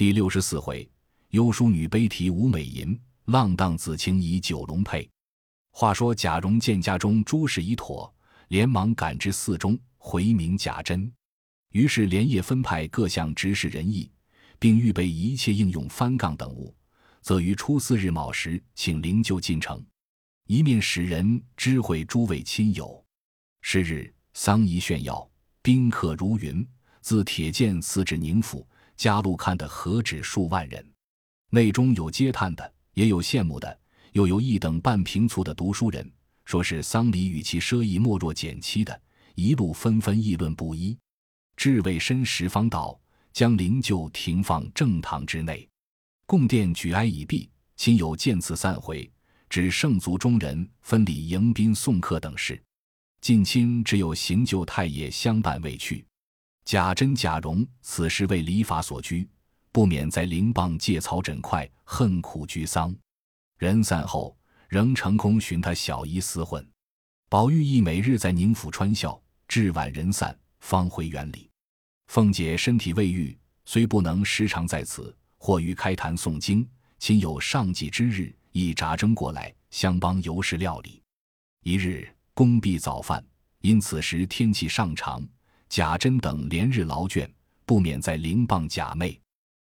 第六十四回，幽淑女悲啼无美吟，浪荡子情以九龙配。话说贾蓉见家中诸事已妥，连忙赶至寺中回明贾珍，于是连夜分派各项执事人役，并预备一切应用翻杠等物，则于初四日卯时请灵柩进城，一面使人知会诸位亲友。是日丧仪炫耀，宾客如云，自铁剑四至宁府，家路看的何止数万人，内中有嗟叹的，也有羡慕的。又有一等半平卒的读书人，说是丧礼与其奢逸莫若简妻的，一路纷纷议论不一。至未申时方到，将灵柩停放正堂之内，供殿举哀已毕，亲友见此散回，指圣族中人分礼迎宾送客等事。近亲只有行救太爷相伴未去。贾珍、贾蓉此时为礼法所拘，不免在灵棒借草枕块，恨苦居丧。人散后，仍成功寻他小姨厮混。宝玉亦每日在宁府穿孝，至晚人散，方回园里。凤姐身体未愈，虽不能时常在此，或于开坛诵经，亲有上祭之日，亦扎针过来，相帮尤氏料理。一日工毕早饭，因此时天气尚长，贾珍等连日劳倦，不免在灵傍贾妹。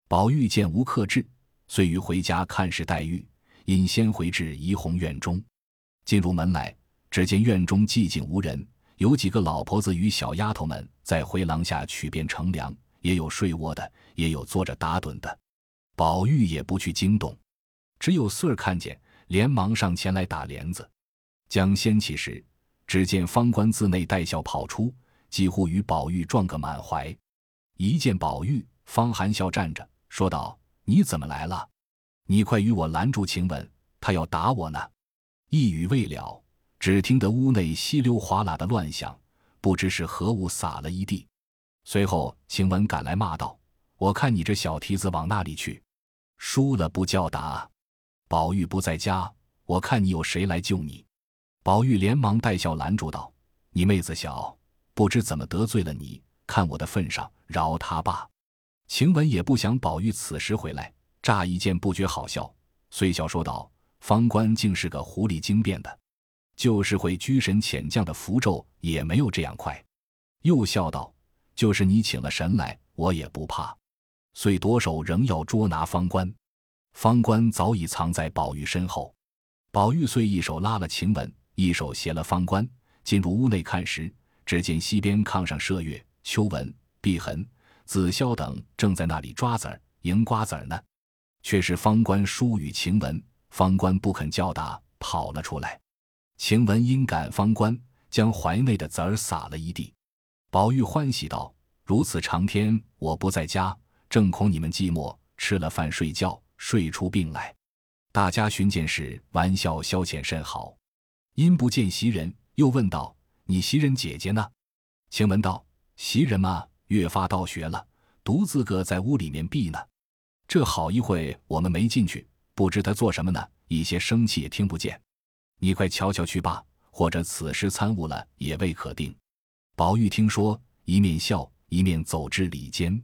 宝玉见无克制，遂于回家看视黛玉。因先回至怡红院中，进入门来，只见院中寂静无人，有几个老婆子与小丫头们在回廊下取便乘凉，也有睡卧的，也有坐着打盹的。宝玉也不去惊动，只有穗儿看见，连忙上前来打帘子。将掀起时，只见方官自内带笑跑出，几乎与宝玉撞个满怀。一见宝玉，方含笑站着，说道：“你怎么来了？”你快与我拦住晴雯，她要打我呢。一语未了，只听得屋内稀溜哗啦的乱响，不知是何物洒了一地。随后晴雯赶来骂道：“我看你这小蹄子往那里去？输了不叫打。宝玉不在家，我看你有谁来救你？”宝玉连忙带笑拦住道：“你妹子小，不知怎么得罪了你，看我的份上，饶他罢。”晴雯也不想宝玉此时回来。乍一见不觉好笑，遂笑说道：“方官竟是个狐狸精变的，就是会居神遣将的符咒也没有这样快。”又笑道：“就是你请了神来，我也不怕。”遂夺手仍要捉拿方官，方官早已藏在宝玉身后。宝玉遂一手拉了晴雯，一手携了方官，进入屋内看时，只见西边炕上麝月、秋纹、碧痕、紫霄等正在那里抓子儿、迎瓜子儿呢。却是方官疏与晴雯，方官不肯叫打，跑了出来。晴雯因赶方官，将怀内的子儿撒了一地。宝玉欢喜道：“如此长天我不在家，正恐你们寂寞，吃了饭睡觉，睡出病来。大家寻见时，玩笑消遣甚好。因不见袭人，又问道：‘你袭人姐姐呢？’晴雯道：‘袭人嘛，越发倒学了，独自个在屋里面闭呢。’这好一会，我们没进去，不知他做什么呢，一些生气也听不见。你快瞧瞧去罢，或者此时参悟了也未可定。宝玉听说，一面笑一面走至里间，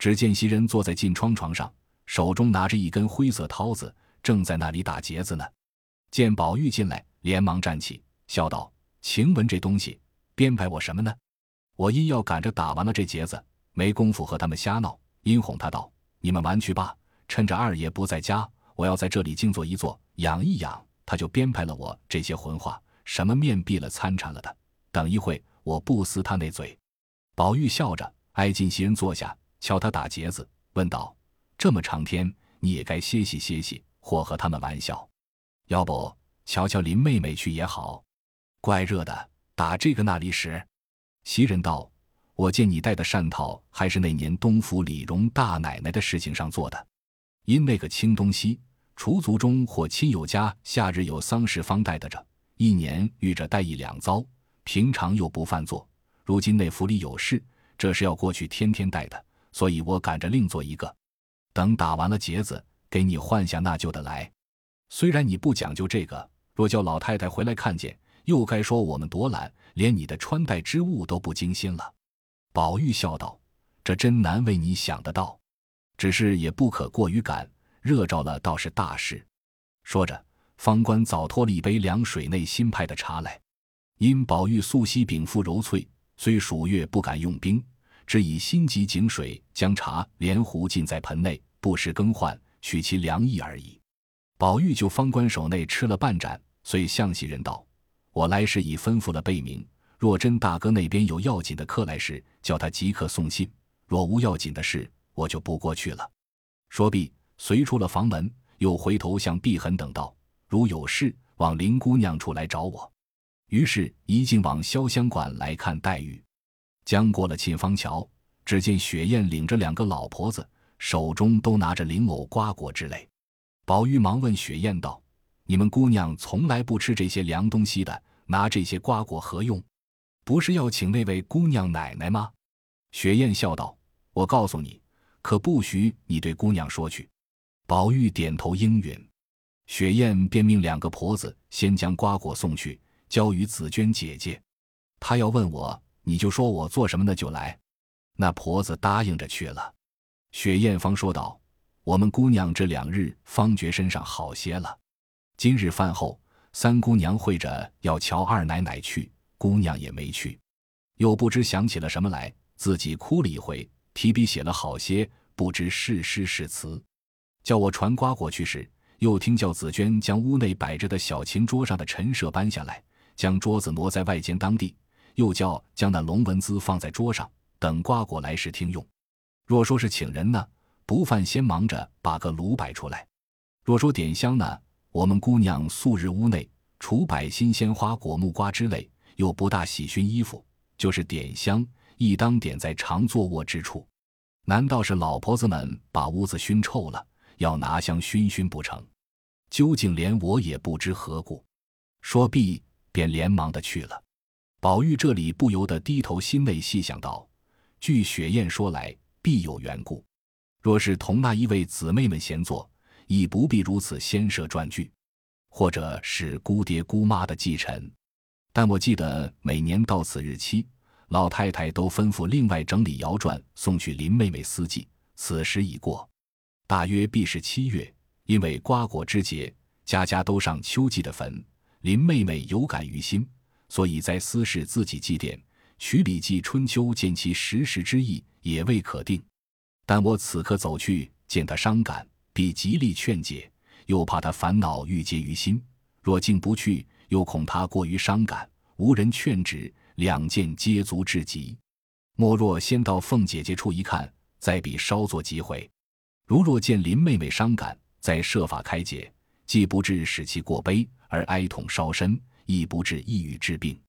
只见袭人坐在近窗床上，手中拿着一根灰色绦子，正在那里打结子呢。见宝玉进来，连忙站起，笑道：“晴雯这东西编排我什么呢？我因要赶着打完了这结子，没工夫和他们瞎闹，因哄他道。”你们玩去吧，趁着二爷不在家，我要在这里静坐一坐，养一养。他就编排了我这些混话，什么面壁了、参禅了的。等一会，我不撕他那嘴。宝玉笑着挨近袭人坐下，瞧他打结子，问道：“这么长天，你也该歇息歇息，或和他们玩笑。要不瞧瞧林妹妹去也好。怪热的，打这个那里使？”袭人道。我见你戴的扇套，还是那年东府李荣大奶奶的事情上做的。因那个清东西，厨族中或亲友家夏日有丧事方戴得着，一年遇着戴一两遭，平常又不犯做。如今那府里有事，这是要过去天天戴的，所以我赶着另做一个。等打完了结子，给你换下那旧的来。虽然你不讲究这个，若叫老太太回来看见，又该说我们多懒，连你的穿戴之物都不精心了。宝玉笑道：“这真难为你想得到。”只是也不可过于赶，热着了倒是大事。”说着，方官早托了一杯凉水内新派的茶来。因宝玉素昔禀赋柔脆，虽暑月不敢用冰，只以心急井水将茶连壶浸在盆内，不时更换，取其凉意而已。宝玉就方官手内吃了半盏，遂向袭人道：“我来时已吩咐了贝明，若真大哥那边有要紧的客来时，叫他即刻送信；若无要紧的事，我就不过去了。”说毕，随出了房门，又回头向碧痕等道：“如有事，往林姑娘处来找我。”于是，一径往潇湘馆来看黛玉。将过了沁芳桥，只见雪雁领着两个老婆子，手中都拿着灵藕、瓜果之类。宝玉忙问雪雁道：“你们姑娘从来不吃这些凉东西的，拿这些瓜果何用？不是要请那位姑娘奶奶吗？”雪雁笑道：“我告诉你，可不许你对姑娘说去。”宝玉点头应允。雪雁便命两个婆子先将瓜果送去。交与紫娟姐姐，她要问我，你就说我做什么呢？就来。那婆子答应着去了。雪雁方说道：“我们姑娘这两日方觉身上好些了。今日饭后，三姑娘会着要瞧二奶奶去，姑娘也没去。又不知想起了什么来，自己哭了一回，提笔写了好些，不知是诗是词。叫我传瓜果去时，又听叫紫娟将屋内摆着的小琴桌上的陈设搬下来。”将桌子挪在外间当地，又叫将那龙纹姿放在桌上，等瓜果来时听用。若说是请人呢，不犯先忙着把个炉摆出来；若说点香呢，我们姑娘素日屋内除摆新鲜花果、木瓜之类，又不大喜熏衣服，就是点香，亦当点在常坐卧之处。难道是老婆子们把屋子熏臭了，要拿香熏熏不成？究竟连我也不知何故。说毕。便连忙的去了。宝玉这里不由得低头心内细想道：“据雪雁说来，必有缘故。若是同那一位姊妹们闲坐，亦不必如此先设传句；或者是姑爹姑妈的继承。但我记得每年到此日期，老太太都吩咐另外整理谣传送去林妹妹司祭。此时已过，大约必是七月，因为瓜果之节，家家都上秋季的坟。”林妹妹有感于心，所以在私事自己祭奠，取《礼记·春秋》见其实时之意，也未可定。但我此刻走去见他伤感，必极力劝解，又怕他烦恼郁结于心。若竟不去，又恐他过于伤感，无人劝止，两件皆足至极。莫若先到凤姐姐处一看，再比稍作机会。如若见林妹妹伤感，再设法开解，既不至使其过悲。而哀痛烧身，亦不至抑郁治病。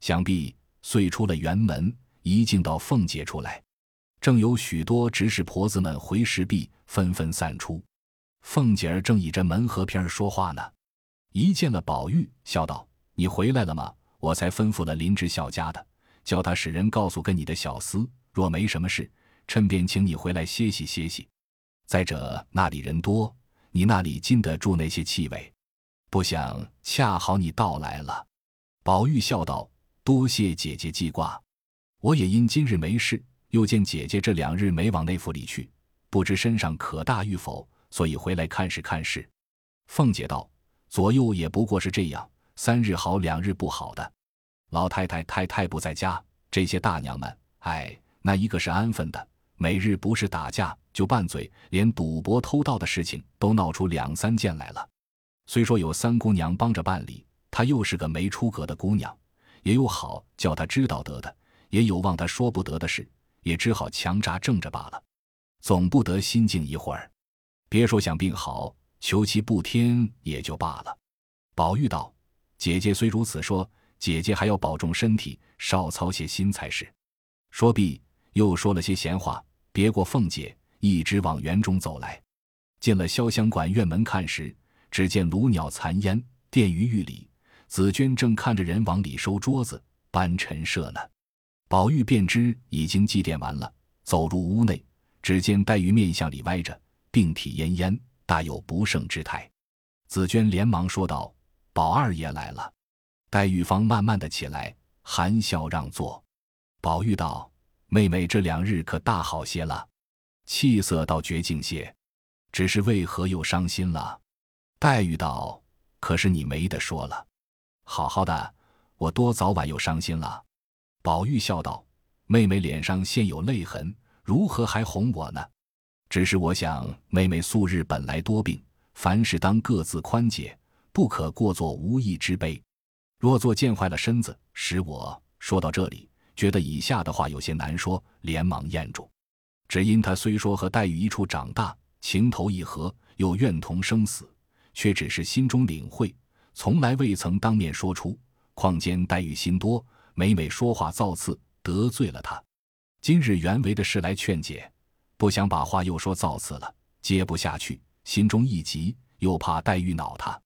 想必遂出了辕门，一径到凤姐出来，正有许多执事婆子们回石壁，纷纷散出。凤姐儿正倚着门合片儿说话呢，一见了宝玉，笑道：“你回来了吗？我才吩咐了林之小家的，叫他使人告诉跟你的小厮，若没什么事，趁便请你回来歇息歇息。再者那里人多，你那里禁得住那些气味。”不想恰好你到来了，宝玉笑道：“多谢姐姐记挂，我也因今日没事，又见姐姐这两日没往那府里去，不知身上可大与否，所以回来看事看事。”凤姐道：“左右也不过是这样，三日好，两日不好的。老太太、太太不在家，这些大娘们，哎，那一个是安分的，每日不是打架就拌嘴，连赌博偷盗的事情都闹出两三件来了。”虽说有三姑娘帮着办理，她又是个没出阁的姑娘，也有好叫她知道得的，也有望她说不得的事，也只好强扎正着罢了。总不得心静一会儿，别说想病好，求其不添也就罢了。宝玉道：“姐姐虽如此说，姐姐还要保重身体，少操些心才是。”说毕，又说了些闲话，别过凤姐，一直往园中走来。进了潇湘馆院门看时。只见炉鸟残烟，殿于玉里。紫娟正看着人往里收桌子、搬陈设呢。宝玉便知已经祭奠完了，走入屋内，只见黛玉面向里歪着，病体奄奄，大有不胜之态。紫娟连忙说道：“宝二爷来了。”黛玉方慢慢的起来，含笑让座。宝玉道：“妹妹这两日可大好些了。”气色倒绝境些，只是为何又伤心了？黛玉道：“可是你没得说了，好好的，我多早晚又伤心了。”宝玉笑道：“妹妹脸上现有泪痕，如何还哄我呢？只是我想，妹妹素日本来多病，凡事当各自宽解，不可过作无义之悲。若做见坏了身子，使我说到这里，觉得以下的话有些难说，连忙咽住。只因他虽说和黛玉一处长大，情投意合，又愿同生死。”却只是心中领会，从来未曾当面说出。况兼黛玉心多，每每说话造次，得罪了他。今日原为的事来劝解，不想把话又说造次了，接不下去，心中一急，又怕黛玉恼他，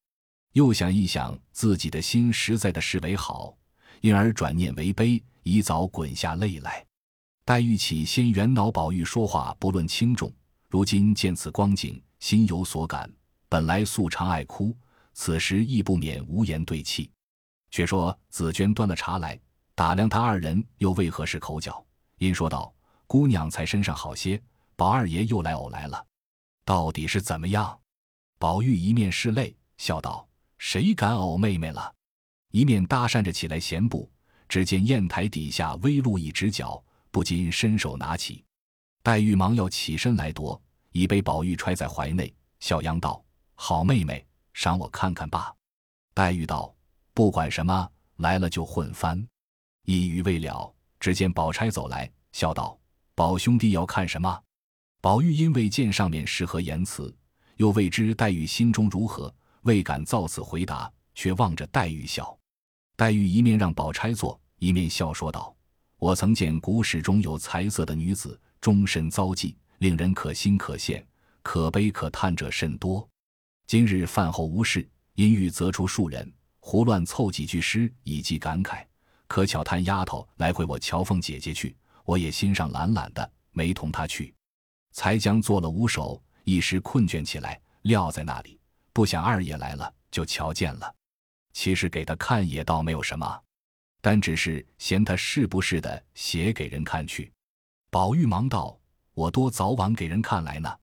又想一想自己的心实在的是为好，因而转念为悲，已早滚下泪来。黛玉起先原恼宝玉说话不论轻重，如今见此光景，心有所感。本来素常爱哭，此时亦不免无言对泣。却说紫娟端了茶来，打量他二人又为何是口角，因说道：“姑娘才身上好些，宝二爷又来偶来了，到底是怎么样？”宝玉一面拭泪，笑道：“谁敢偶妹妹了？”一面搭讪着起来闲步。只见砚台底下微露一只脚，不禁伸手拿起。黛玉忙要起身来夺，已被宝玉揣在怀内，笑央道。好妹妹，赏我看看吧。黛玉道：“不管什么，来了就混翻。”一语未了，只见宝钗走来，笑道：“宝兄弟要看什么？”宝玉因未见上面是何言辞，又未知黛玉心中如何，未敢造次回答，却望着黛玉笑。黛玉一面让宝钗坐，一面笑说道：“我曾见古史中有才色的女子，终身遭际，令人可欣可羡，可悲可叹者甚多。”今日饭后无事，因欲择出数人，胡乱凑几句诗以寄感慨。可巧探丫头来回我乔凤姐姐去，我也心上懒懒的，没同她去。才将做了五首，一时困倦起来，撂在那里。不想二爷来了，就瞧见了。其实给他看也倒没有什么，但只是嫌他是不是的写给人看去。宝玉忙道：“我多早晚给人看来呢？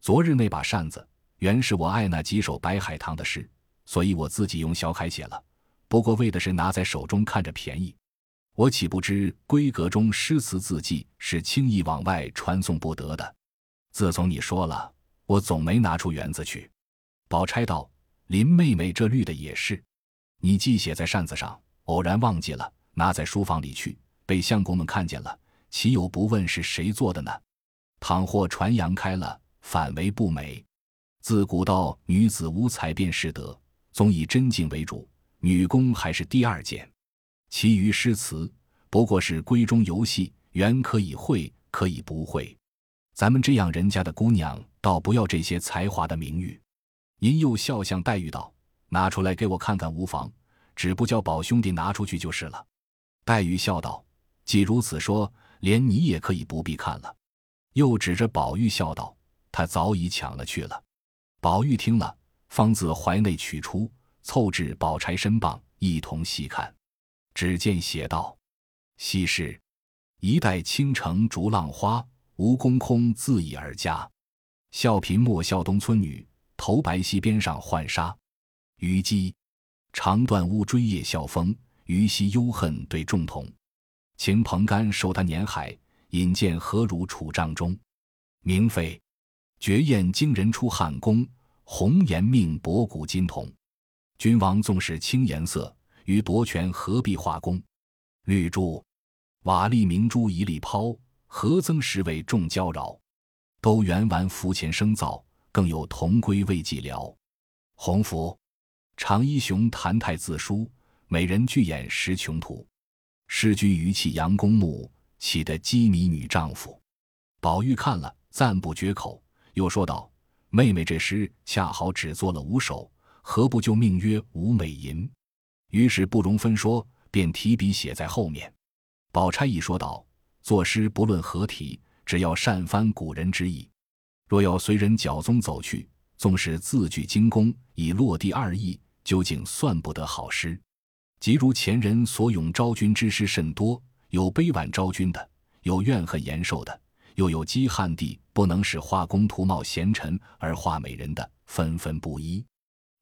昨日那把扇子。”原是我爱那几首白海棠的诗，所以我自己用小楷写了。不过为的是拿在手中看着便宜，我岂不知闺阁中诗词字迹是轻易往外传送不得的。自从你说了，我总没拿出园子去。宝钗道：“林妹妹这绿的也是，你既写在扇子上，偶然忘记了，拿在书房里去，被相公们看见了，岂有不问是谁做的呢？倘或传扬开了，反为不美。”自古道女子无才便是德，总以真静为主，女工还是第二件，其余诗词不过是闺中游戏，原可以会，可以不会。咱们这样人家的姑娘，倒不要这些才华的名誉。因又笑向黛玉道：“拿出来给我看看无妨，只不叫宝兄弟拿出去就是了。”黛玉笑道：“既如此说，连你也可以不必看了。”又指着宝玉笑道：“他早已抢了去了。”宝玉听了，方自怀内取出，凑至宝钗身旁，一同细看。只见写道：“昔时一代倾城逐浪花，吴宫空自倚而家。笑贫莫笑东村女，头白溪边上浣纱。虞姬长断乌追夜笑风，虞兮忧恨对众童。秦蓬干受他年海，引荐何如楚帐中。明妃。”绝艳惊人出汉宫，红颜命博古今同。君王纵使轻颜色，与夺权何必画工？绿珠瓦砾明珠一粒抛，何曾实为众娇娆？都圆完浮前生造，更有同归未寂寥。红拂长衣雄谈太自书，美人巨眼识穷途。诗君余气杨公墓，岂得羁迷女丈夫？宝玉看了，赞不绝口。又说道：“妹妹这诗恰好只做了五首，何不就命曰《吴美吟》？”于是不容分说，便提笔写在后面。宝钗一说道：“作诗不论何题，只要善翻古人之意。若要随人脚踪走去，纵使字句精工，以落地二意，究竟算不得好诗。即如前人所咏昭君之诗甚多，有悲婉昭君的，有怨恨延寿的，又有讥汉帝。”不能使画工图貌贤臣而画美人的，纷纷不依。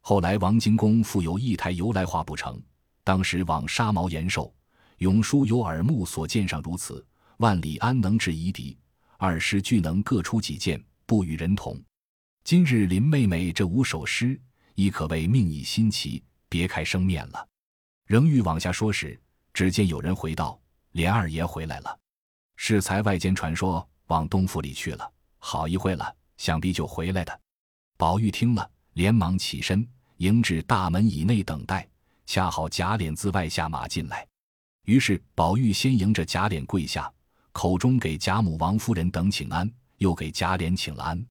后来王荆公复有一台由来画不成，当时往沙毛延寿，永叔有耳目所见上如此，万里安能制夷狄？二师俱能各出己见，不与人同。今日林妹妹这五首诗，亦可谓命以新奇，别开生面了。仍欲往下说时，只见有人回道：“连二爷回来了。”适才外间传说往东府里去了，好一会了，想必就回来的。宝玉听了，连忙起身迎至大门以内等待，恰好贾琏自外下马进来，于是宝玉先迎着贾琏跪下。口中给贾母、王夫人等请安，又给贾琏请了安。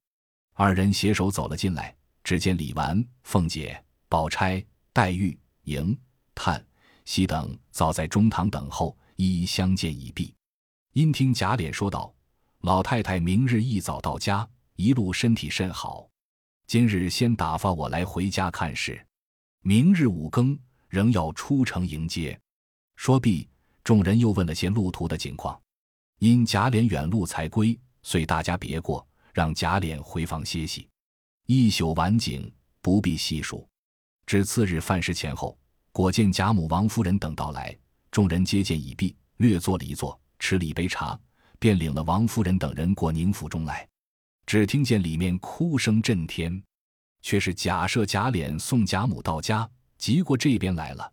二人携手走了进来，只见李纨、凤姐、宝钗、黛玉、迎、探、喜等早在中堂等候，一一相见已毕。因听贾琏说道：“老太太明日一早到家，一路身体甚好。今日先打发我来回家看事，明日五更仍要出城迎接。”说毕，众人又问了些路途的景况。因贾琏远路才归，遂大家别过，让贾琏回房歇息。一宿晚景不必细数。至次日饭时前后，果见贾母、王夫人等到来，众人接见已毕，略坐了一坐，吃了一杯茶，便领了王夫人等人过宁府中来。只听见里面哭声震天，却是贾赦、贾琏送贾母到家，急过这边来了。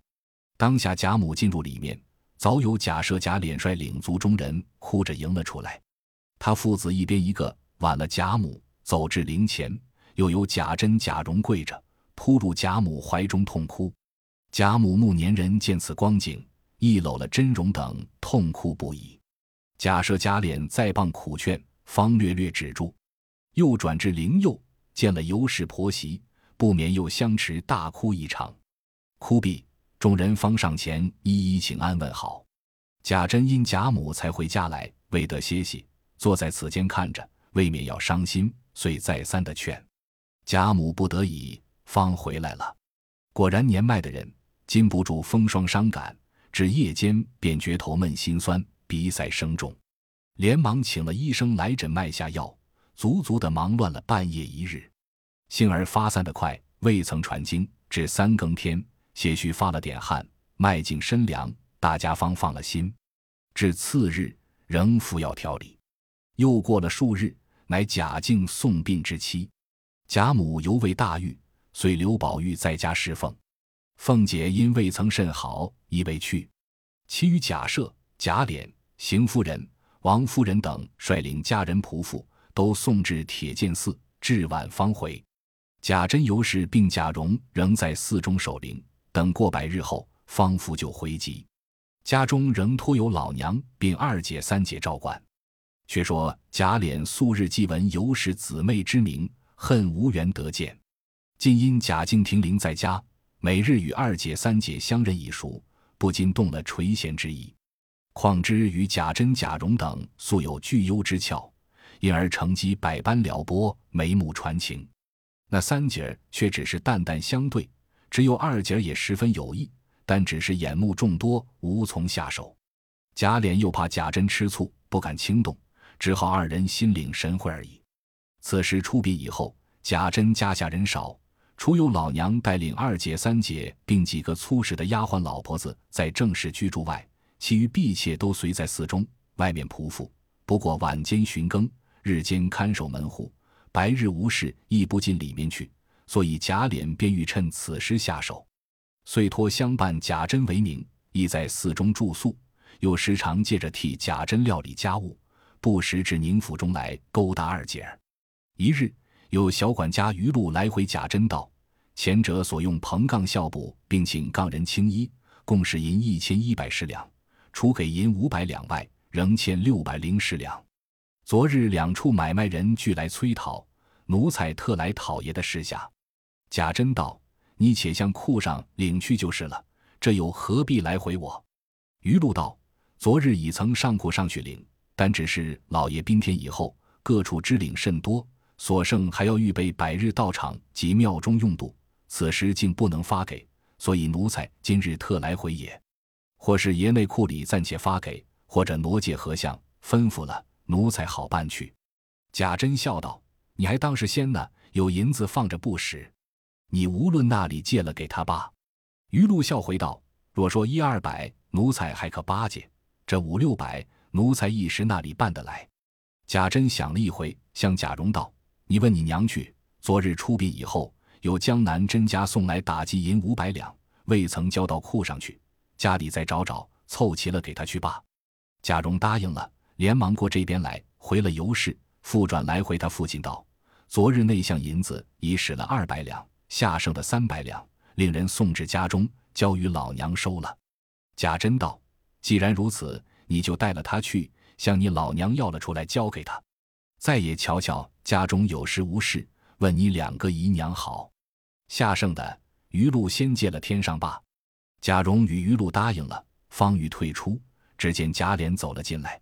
当下贾母进入里面。早有贾赦、贾琏率领族中人哭着迎了出来，他父子一边一个挽了贾母，走至灵前，又有贾珍、贾蓉跪着扑入贾母怀中痛哭。贾母暮年人见此光景，亦搂了珍蓉等痛哭不已。贾赦、贾琏再傍苦劝，方略略止住，又转至灵佑，见了尤氏婆媳，不免又相持大哭一场，哭毕。众人方上前一一请安问好，贾珍因贾母才回家来，未得歇息，坐在此间看着，未免要伤心，遂再三的劝。贾母不得已，方回来了。果然年迈的人禁不住风霜伤感，至夜间便觉头闷心酸，鼻塞声重，连忙请了医生来诊脉下药，足足的忙乱了半夜一日。幸而发散的快，未曾传经，至三更天。些许发了点汗，脉静身凉，大家方放了心。至次日，仍服药调理。又过了数日，乃贾敬送殡之期。贾母犹未大愈，遂留宝玉在家侍奉。凤姐因未曾甚好，亦未去。其余贾赦、贾琏、邢夫人、王夫人等率领家人仆妇，都送至铁剑寺，至晚方回。贾珍、尤氏并贾蓉仍在寺中守灵。等过百日后，方复就回籍，家中仍托有老娘并二姐三姐照管。却说贾琏素日既闻尤氏姊妹之名，恨无缘得见，今因贾敬停灵在家，每日与二姐三姐相认已熟，不禁动了垂涎之意。况之与贾珍、贾蓉等素有聚幽之俏，因而乘机百般撩拨，眉目传情。那三姐儿却只是淡淡相对。只有二姐儿也十分有意，但只是眼目众多，无从下手。贾琏又怕贾珍吃醋，不敢轻动，只好二人心领神会而已。此时出殡以后，贾珍家下人少，除有老娘带领二姐、三姐，并几个粗使的丫鬟老婆子在正室居住外，其余婢妾都随在寺中。外面仆妇不过晚间巡更，日间看守门户，白日无事亦不进里面去。所以贾琏便欲趁此时下手，遂托相伴贾珍为名，亦在寺中住宿，又时常借着替贾珍料理家务，不时至宁府中来勾搭二姐儿。一日，有小管家余禄来回贾珍道：前者所用棚杠孝布，并请杠人青衣，共是银一千一百十两，除给银五百两外，仍欠六百零十两。昨日两处买卖人俱来催讨，奴才特来讨爷的事下。贾珍道：“你且向库上领去就是了，这又何必来回我？”余禄道：“昨日已曾上库上去领，但只是老爷宾天以后，各处支领甚多，所剩还要预备百日道场及庙中用度，此时竟不能发给，所以奴才今日特来回也。或是爷内库里暂且发给，或者挪借何相吩咐了，奴才好办去。”贾珍笑道：“你还当是仙呢？有银子放着不使，你无论那里借了给他罢。”余禄笑回道：“若说一二百，奴才还可巴结；这五六百，奴才一时那里办得来？”贾珍想了一回，向贾蓉道：“你问你娘去。昨日出殡以后，有江南甄家送来打击银五百两，未曾交到库上去，家里再找找，凑齐了给他去罢。”贾蓉答应了，连忙过这边来，回了尤氏，复转来回他父亲道：“昨日那项银子已使了二百两，下剩的三百两。”令人送至家中，交与老娘收了。贾珍道：“既然如此，你就带了他去，向你老娘要了出来，交给他。再也瞧瞧家中有事无事，问你两个姨娘好。下剩的余禄先借了天上罢。”贾蓉与余禄答应了，方欲退出，只见贾琏走了进来，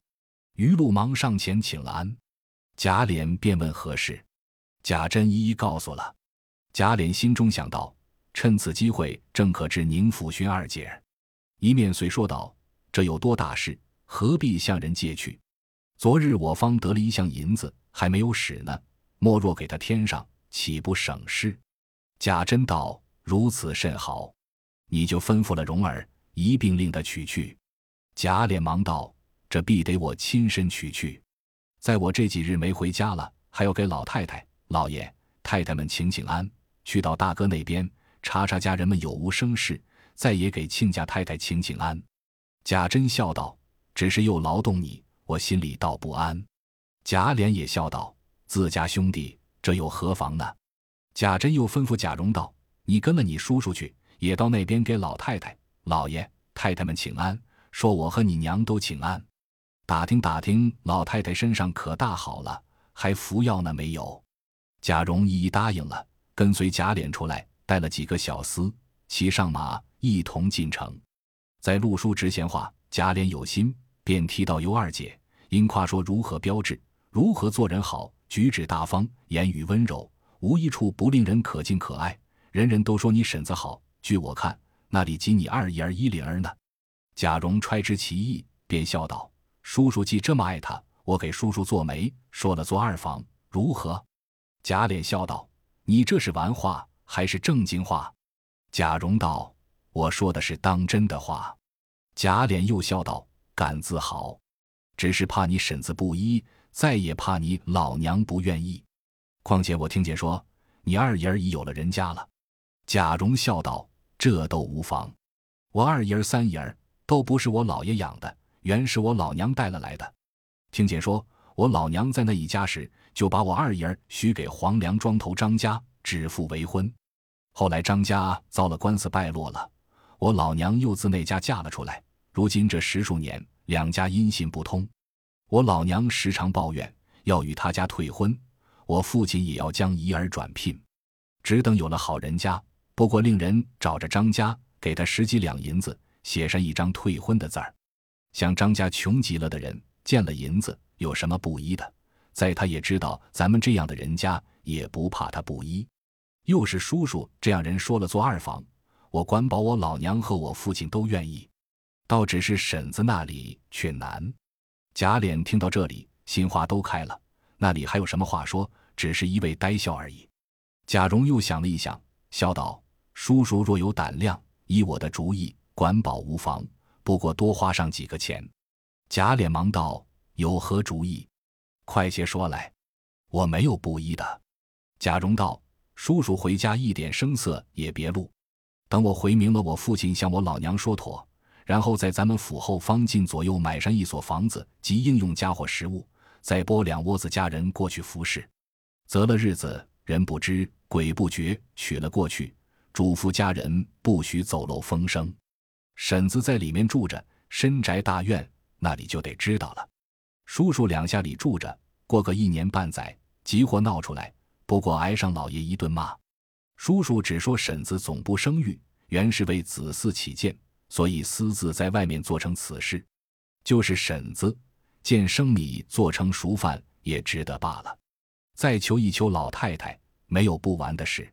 余禄忙上前请了安。贾琏便问何事，贾珍一一告诉了。贾琏心中想到。趁此机会，正可知宁府寻二姐儿。一面遂说道：“这有多大事，何必向人借去？昨日我方得了一项银子，还没有使呢。莫若给他添上，岂不省事？”贾珍道：“如此甚好，你就吩咐了蓉儿，一并令他取去。”贾琏忙道：“这必得我亲身取去。在我这几日没回家了，还要给老太太、老爷、太太们请请安，去到大哥那边。”查查家人们有无生事，再也给亲家太太请请安。贾珍笑道：“只是又劳动你，我心里倒不安。”贾琏也笑道：“自家兄弟，这又何妨呢？”贾珍又吩咐贾蓉道：“你跟了你叔叔去，也到那边给老太太、老爷、太太们请安，说我和你娘都请安，打听打听老太太身上可大好了，还服药呢没有？”贾蓉一一答应了，跟随贾琏出来。带了几个小厮，骑上马，一同进城。在陆叔直闲话，贾琏有心，便提到尤二姐，因夸说如何标致，如何做人好，举止大方，言语温柔，无一处不令人可敬可爱。人人都说你婶子好，据我看，那里及你二姨儿依灵儿呢？贾蓉揣知其意，便笑道：“叔叔既这么爱他，我给叔叔做媒，说了做二房，如何？”贾琏笑道：“你这是玩话。”还是正经话，贾蓉道：“我说的是当真的话。”贾琏又笑道：“敢自豪，只是怕你婶子不依，再也怕你老娘不愿意。况且我听见说你二爷儿已有了人家了。”贾蓉笑道：“这都无妨，我二爷儿、三爷儿都不是我老爷养的，原是我老娘带了来的。听见说我老娘在那一家时，就把我二爷儿许给黄梁庄头张家，指腹为婚。”后来张家遭了官司败落了，我老娘又自那家嫁了出来。如今这十数年，两家音信不通，我老娘时常抱怨要与他家退婚，我父亲也要将姨儿转聘，只等有了好人家，不过令人找着张家，给他十几两银子，写上一张退婚的字儿。像张家穷极了的人，见了银子有什么不依的？在他也知道咱们这样的人家，也不怕他不依。又是叔叔这样人说了做二房，我管保我老娘和我父亲都愿意，倒只是婶子那里却难。贾琏听到这里，心花都开了，那里还有什么话说？只是一味呆笑而已。贾蓉又想了一想，笑道：“叔叔若有胆量，依我的主意，管保无妨，不过多花上几个钱。”贾琏忙道：“有何主意？快些说来，我没有不依的。”贾蓉道。叔叔回家一点声色也别露，等我回明了，我父亲向我老娘说妥，然后在咱们府后方近左右买上一所房子及应用家伙食物，再拨两窝子家人过去服侍。择了日子，人不知鬼不觉，娶了过去，嘱咐家人不许走漏风声。婶子在里面住着，深宅大院，那里就得知道了。叔叔两下里住着，过个一年半载，急活闹出来。不过挨上老爷一顿骂，叔叔只说婶子总不生育，原是为子嗣起见，所以私自在外面做成此事。就是婶子见生米做成熟饭也值得罢了。再求一求老太太，没有不完的事。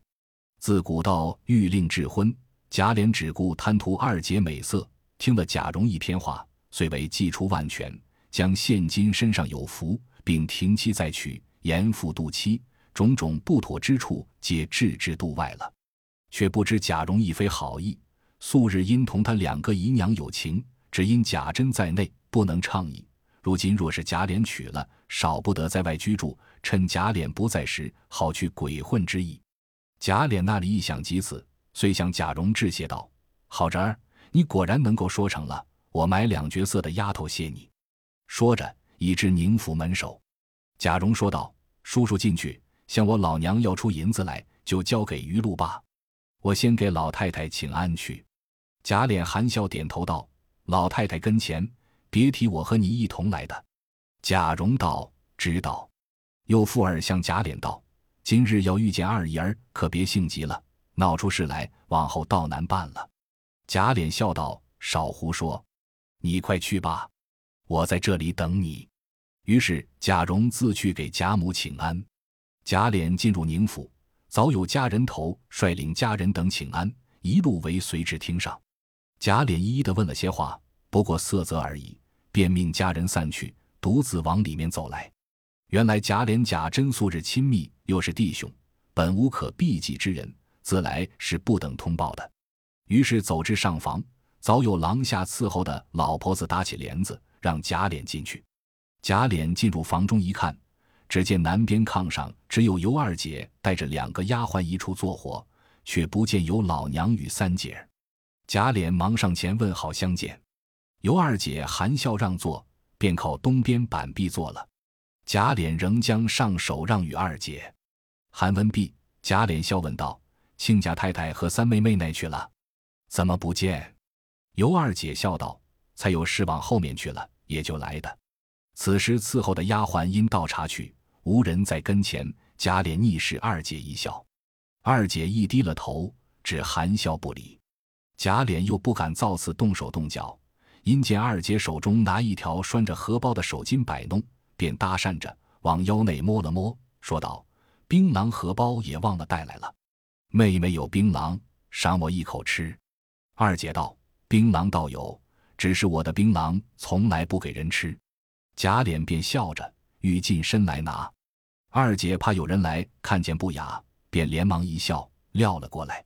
自古道欲令智婚，贾琏只顾贪图二姐美色，听了贾蓉一篇话，遂为祭出万全，将现今身上有福，并停妻再娶。严父妒妻，种种不妥之处，皆置之度外了。却不知贾蓉亦非好意，素日因同他两个姨娘有情，只因贾珍在内，不能畅意。如今若是贾琏娶了，少不得在外居住，趁贾琏不在时，好去鬼混之意。贾琏那里一想及此，遂向贾蓉致谢道：“好侄儿，你果然能够说成了，我买两角色的丫头谢你。”说着，已至宁府门首。贾蓉说道：“叔叔进去，向我老娘要出银子来，就交给余禄吧。我先给老太太请安去。”贾琏含笑点头道：“老太太跟前。”别提我和你一同来的，贾蓉道：“知道。”又附耳向贾琏道：“今日要遇见二姨儿，可别性急了，闹出事来，往后倒难办了。”贾琏笑道：“少胡说，你快去吧，我在这里等你。”于是贾蓉自去给贾母请安。贾琏进入宁府，早有家人头率领家人等请安，一路为随至厅上。贾琏一一的问了些话。不过色泽而已，便命家人散去，独自往里面走来。原来贾琏、贾珍素日亲密，又是弟兄，本无可避忌之人，自来是不等通报的。于是走至上房，早有廊下伺候的老婆子打起帘子，让贾琏进去。贾琏进入房中一看，只见南边炕上只有尤二姐带着两个丫鬟一处做活，却不见有老娘与三姐。贾琏忙上前问好相见。尤二姐含笑让座，便靠东边板壁坐了。贾琏仍将上手让与二姐。韩文毕，贾琏笑问道：“亲家太太和三妹妹那去了？怎么不见？”尤二姐笑道：“才有事往后面去了，也就来的。”此时伺候的丫鬟因倒茶去，无人在跟前。贾琏逆视二姐一笑，二姐一低了头，只含笑不理。贾琏又不敢造次动手动脚。因见二姐手中拿一条拴着荷包的手巾摆弄，便搭讪着往腰内摸了摸，说道：“槟榔荷包也忘了带来了。妹妹有槟榔，赏我一口吃。”二姐道：“槟榔倒有，只是我的槟榔从来不给人吃。”贾琏便笑着欲近身来拿，二姐怕有人来看见不雅，便连忙一笑撂了过来。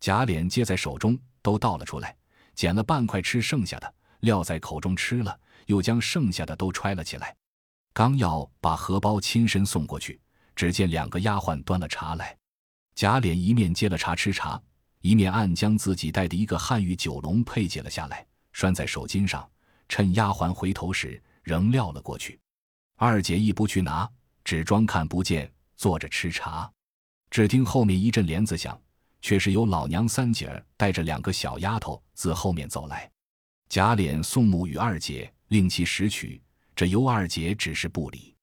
贾琏接在手中，都倒了出来，捡了半块吃剩下的。撂在口中吃了，又将剩下的都揣了起来。刚要把荷包亲身送过去，只见两个丫鬟端了茶来。贾琏一面接了茶吃茶，一面暗将自己带的一个汉玉九龙佩解了下来，拴在手巾上。趁丫鬟回头时，仍撂了过去。二姐亦不去拿，只装看不见，坐着吃茶。只听后面一阵帘子响，却是有老娘三姐儿带着两个小丫头自后面走来。贾琏送母与二姐，令其拾取。这尤二姐只是不理。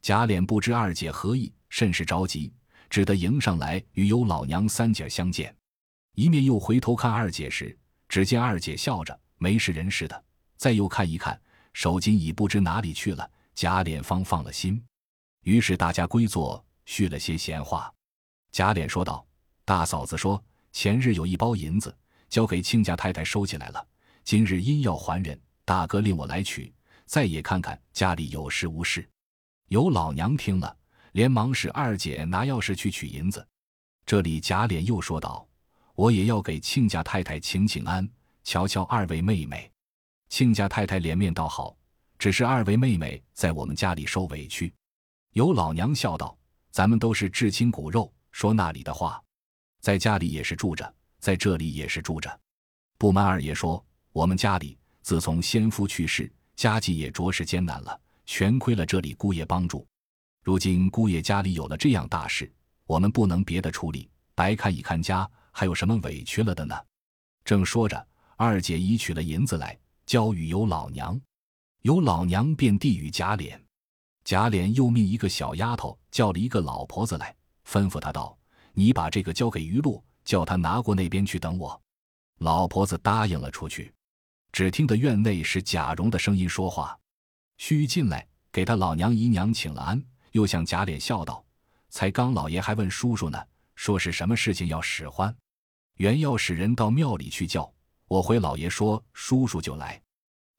贾琏不知二姐何意，甚是着急，只得迎上来与尤老娘三姐相见。一面又回头看二姐时，只见二姐笑着，没事人似的。再又看一看，手巾已不知哪里去了。贾琏方放了心。于是大家归坐，叙了些闲话。贾琏说道：“大嫂子说，前日有一包银子，交给亲家太太收起来了。”今日因要还人，大哥令我来取，再也看看家里有事无事。有老娘听了，连忙使二姐拿钥匙去取银子。这里贾琏又说道：“我也要给亲家太太请请安，瞧瞧二位妹妹。”亲家太太脸面倒好，只是二位妹妹在我们家里受委屈。有老娘笑道：“咱们都是至亲骨肉，说那里的话，在家里也是住着，在这里也是住着。不瞒二爷说。”我们家里自从先夫去世，家计也着实艰难了，全亏了这里姑爷帮助。如今姑爷家里有了这样大事，我们不能别的处理，白看一看家，还有什么委屈了的呢？正说着，二姐已取了银子来，交与尤老娘，尤老娘便递与贾琏。贾琏又命一个小丫头叫了一个老婆子来，吩咐他道：“你把这个交给余禄，叫他拿过那边去等我。”老婆子答应了出去。只听得院内是贾蓉的声音说话，须进来给他老娘姨娘请了安，又向贾琏笑道：“才刚老爷还问叔叔呢，说是什么事情要使唤，原要使人到庙里去叫我回老爷说叔叔就来，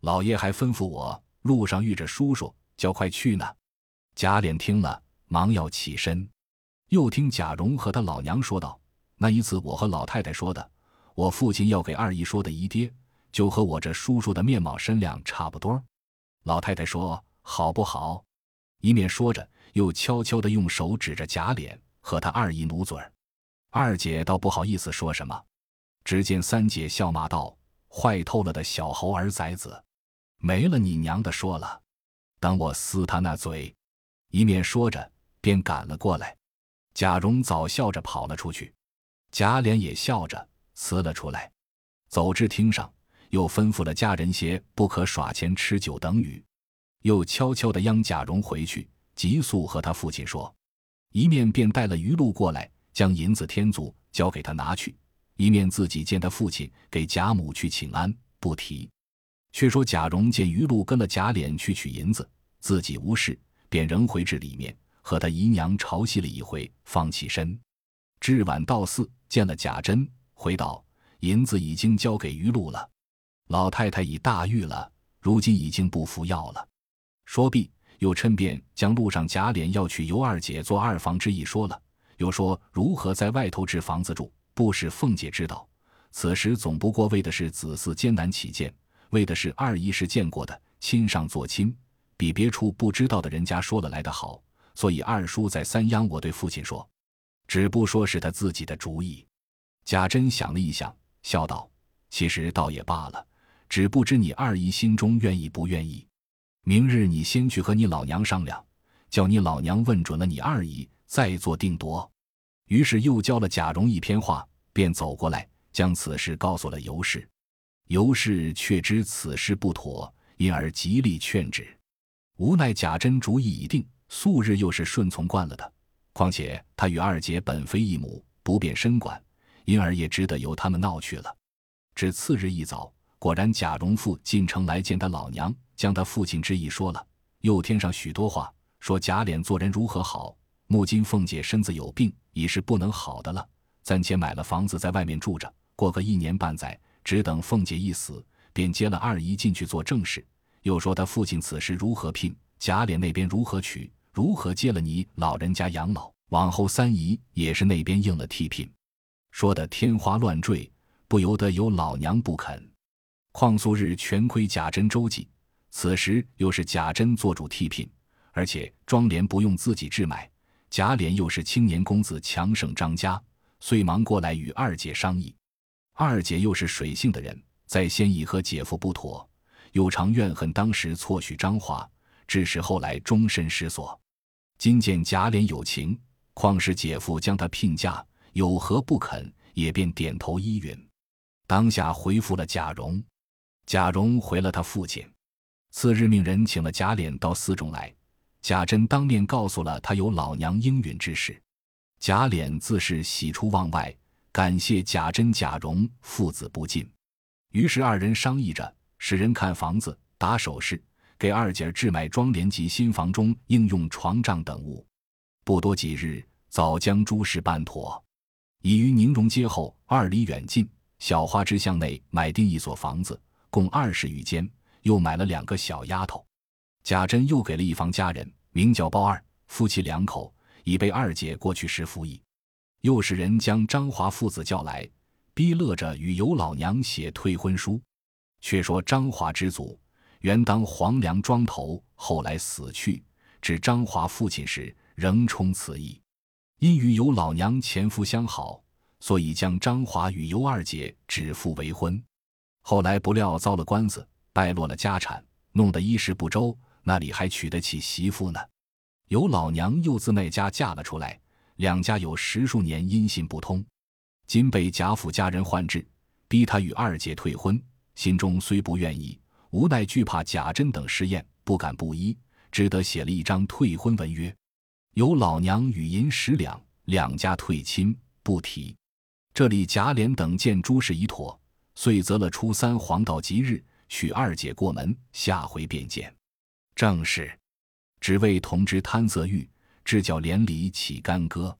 老爷还吩咐我路上遇着叔叔，叫快去呢。”贾琏听了，忙要起身。又听贾蓉和他老娘说道：“那一次我和老太太说的，我父亲要给二姨说的姨爹，就和我这叔叔的面貌身量差不多。”老太太说：“好不好？”一面说着，又悄悄地用手指着贾琏和他二姨努嘴儿。二姐倒不好意思说什么。只见三姐笑骂道：“坏透了的小猴儿崽子，没了你娘的说了，等我撕他那嘴！”一面说着，便赶了过来。贾蓉早笑着跑了出去，贾琏也笑着辞了出来，走至厅上，又吩咐了家人些不可耍钱吃酒等语，又悄悄地央贾蓉回去，急速和他父亲说，一面便带了鱼露过来，将银子添足交给他拿去，一面自己见他父亲给贾母去请安，不提。却说贾蓉见鱼露跟了贾琏去取银子，自己无事，便仍回至里面。和他姨娘朝夕了一回，方起身。至晚到寺，见了贾珍，回道：“银子已经交给余禄了，老太太已大愈了，如今已经不服药了。”说毕，又趁便将路上贾琏要娶尤二姐做二房之意说了，又说如何在外头置房子住，不使凤姐知道。此时总不过为的是子嗣艰难起见，为的是二姨是见过的，亲上做亲，比别处不知道的人家说了来的好。所以二叔在三央，我对父亲说，只不说是他自己的主意。贾珍想了一想，笑道：“其实倒也罢了，只不知你二姨心中愿意不愿意。明日你先去和你老娘商量，叫你老娘问准了你二姨，再做定夺。”于是又教了贾蓉一篇话，便走过来，将此事告诉了尤氏。尤氏却知此事不妥，因而极力劝止。无奈贾珍主意已定。素日又是顺从惯了的，况且他与二姐本非一母，不便深管，因而也只得由他们闹去了。至次日一早，果然贾蓉父进城来见他老娘，将他父亲之意说了，又添上许多话，说贾琏做人如何好，目今凤姐身子有病，已是不能好的了，暂且买了房子在外面住着，过个一年半载，只等凤姐一死，便接了二姨进去做正事。又说他父亲此时如何聘，贾琏那边如何娶。如何接了你老人家养老？往后三姨也是那边应了替聘，说的天花乱坠，不由得有老娘不肯。况素日全亏贾珍周济，此时又是贾珍做主替聘，而且庄帘不用自己置买，贾琏又是青年公子，强盛张家，遂忙过来与二姐商议。二姐又是水性的人，在先已和姐夫不妥，又常怨恨当时错许张华，致使后来终身失所。今见贾琏有情，况是姐夫将他聘嫁，有何不肯？也便点头依允。当下回复了贾蓉，贾蓉回了他父亲。次日命人请了贾琏到寺中来，贾珍当面告诉了他有老娘应允之事。贾琏自是喜出望外，感谢贾珍、贾蓉父子不尽。于是二人商议着，使人看房子，打首饰。给二姐置买庄帘及新房中应用床帐等物，不多几日，早将诸事办妥。已于宁荣街后二里远近小花枝巷内买定一所房子，共二十余间，又买了两个小丫头。贾珍又给了一房家人，名叫包二，夫妻两口，已被二姐过去时服役。又使人将张华父子叫来，逼乐着与尤老娘写退婚书。却说张华之祖。原当黄梁庄头，后来死去。至张华父亲时，仍充此役。因与尤老娘前夫相好，所以将张华与尤二姐指腹为婚。后来不料遭了官司，败落了家产，弄得衣食不周，那里还娶得起媳妇呢？有老娘又自那家嫁了出来，两家有十数年音信不通。今被贾府家人唤至，逼他与二姐退婚，心中虽不愿意。无奈惧怕贾珍等试验，不敢不依，只得写了一张退婚文约，由老娘与银十两，两家退亲不提。这里贾琏等见诸事已妥，遂择了初三黄道吉日，许二姐过门，下回便见。正是，只为同知贪色欲，至教连理起干戈。